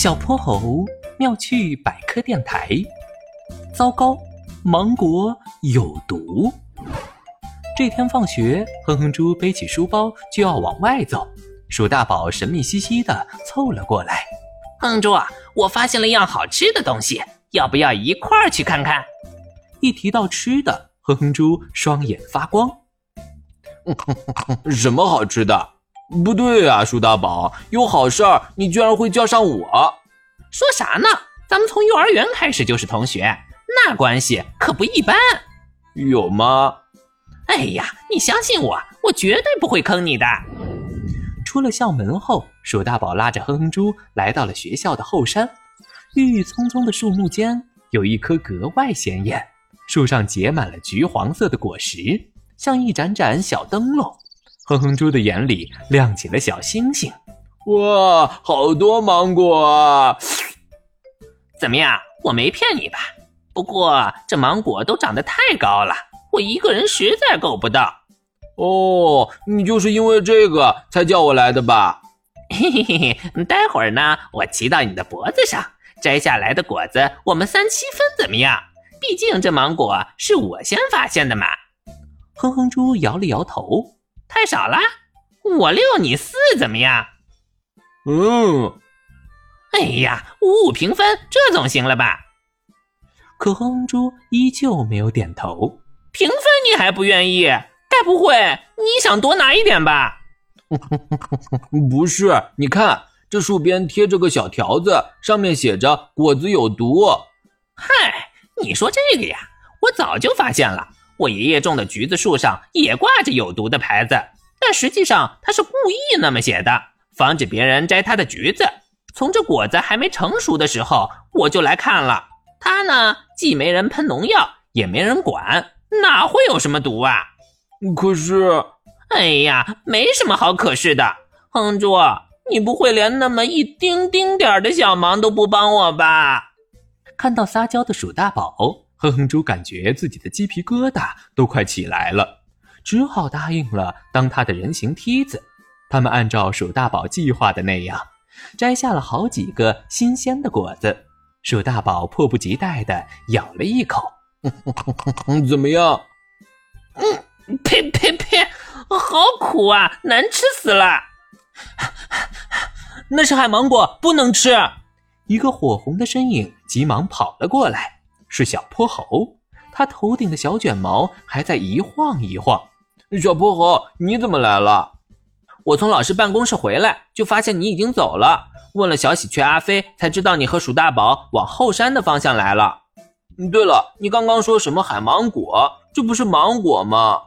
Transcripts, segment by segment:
小泼猴妙趣百科电台。糟糕，芒果有毒。这天放学，哼哼猪背起书包就要往外走，鼠大宝神秘兮兮的凑了过来。哼哼猪啊，我发现了一样好吃的东西，要不要一块儿去看看？一提到吃的，哼哼猪双眼发光。什么好吃的？不对啊，鼠大宝，有好事儿，你居然会叫上我？说啥呢？咱们从幼儿园开始就是同学，那关系可不一般。有吗？哎呀，你相信我，我绝对不会坑你的。出了校门后，鼠大宝拉着哼哼猪来到了学校的后山。郁郁葱葱的树木间，有一棵格外显眼，树上结满了橘黄色的果实，像一盏盏小灯笼。哼哼猪的眼里亮起了小星星，哇，好多芒果啊！怎么样，我没骗你吧？不过这芒果都长得太高了，我一个人实在够不到。哦，你就是因为这个才叫我来的吧？嘿嘿嘿嘿，待会儿呢，我骑到你的脖子上，摘下来的果子我们三七分，怎么样？毕竟这芒果是我先发现的嘛。哼哼猪摇了摇头。太少了，我六你四怎么样？嗯，哎呀，五五平分，这总行了吧？可哼哼猪依旧没有点头。平分你还不愿意？该不会你想多拿一点吧？不是，你看这树边贴着个小条子，上面写着“果子有毒”。嗨，你说这个呀，我早就发现了。我爷爷种的橘子树上也挂着有毒的牌子，但实际上他是故意那么写的，防止别人摘他的橘子。从这果子还没成熟的时候，我就来看了。他呢，既没人喷农药，也没人管，哪会有什么毒啊？可是，哎呀，没什么好可是的。哼猪，你不会连那么一丁丁点儿的小忙都不帮我吧？看到撒娇的鼠大宝。哼哼猪感觉自己的鸡皮疙瘩都快起来了，只好答应了当他的人形梯子。他们按照鼠大宝计划的那样，摘下了好几个新鲜的果子。鼠大宝迫不及待地咬了一口，怎么样？嗯，呸呸呸，好苦啊，难吃死了！那是海芒果，不能吃。一个火红的身影急忙跑了过来。是小泼猴，他头顶的小卷毛还在一晃一晃。小泼猴，你怎么来了？我从老师办公室回来，就发现你已经走了。问了小喜鹊阿飞，才知道你和鼠大宝往后山的方向来了。对了，你刚刚说什么海芒果？这不是芒果吗？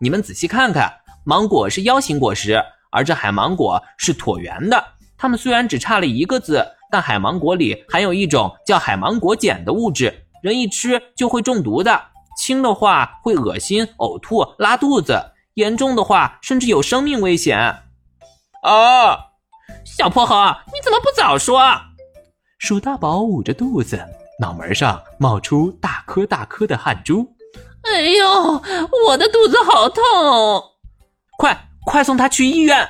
你们仔细看看，芒果是腰形果实，而这海芒果是椭圆的。它们虽然只差了一个字，但海芒果里含有一种叫海芒果碱的物质。人一吃就会中毒的，轻的话会恶心、呕吐、拉肚子，严重的话甚至有生命危险。啊！小泼猴，你怎么不早说？鼠大宝捂着肚子，脑门上冒出大颗大颗的汗珠。哎呦，我的肚子好痛！快快送他去医院！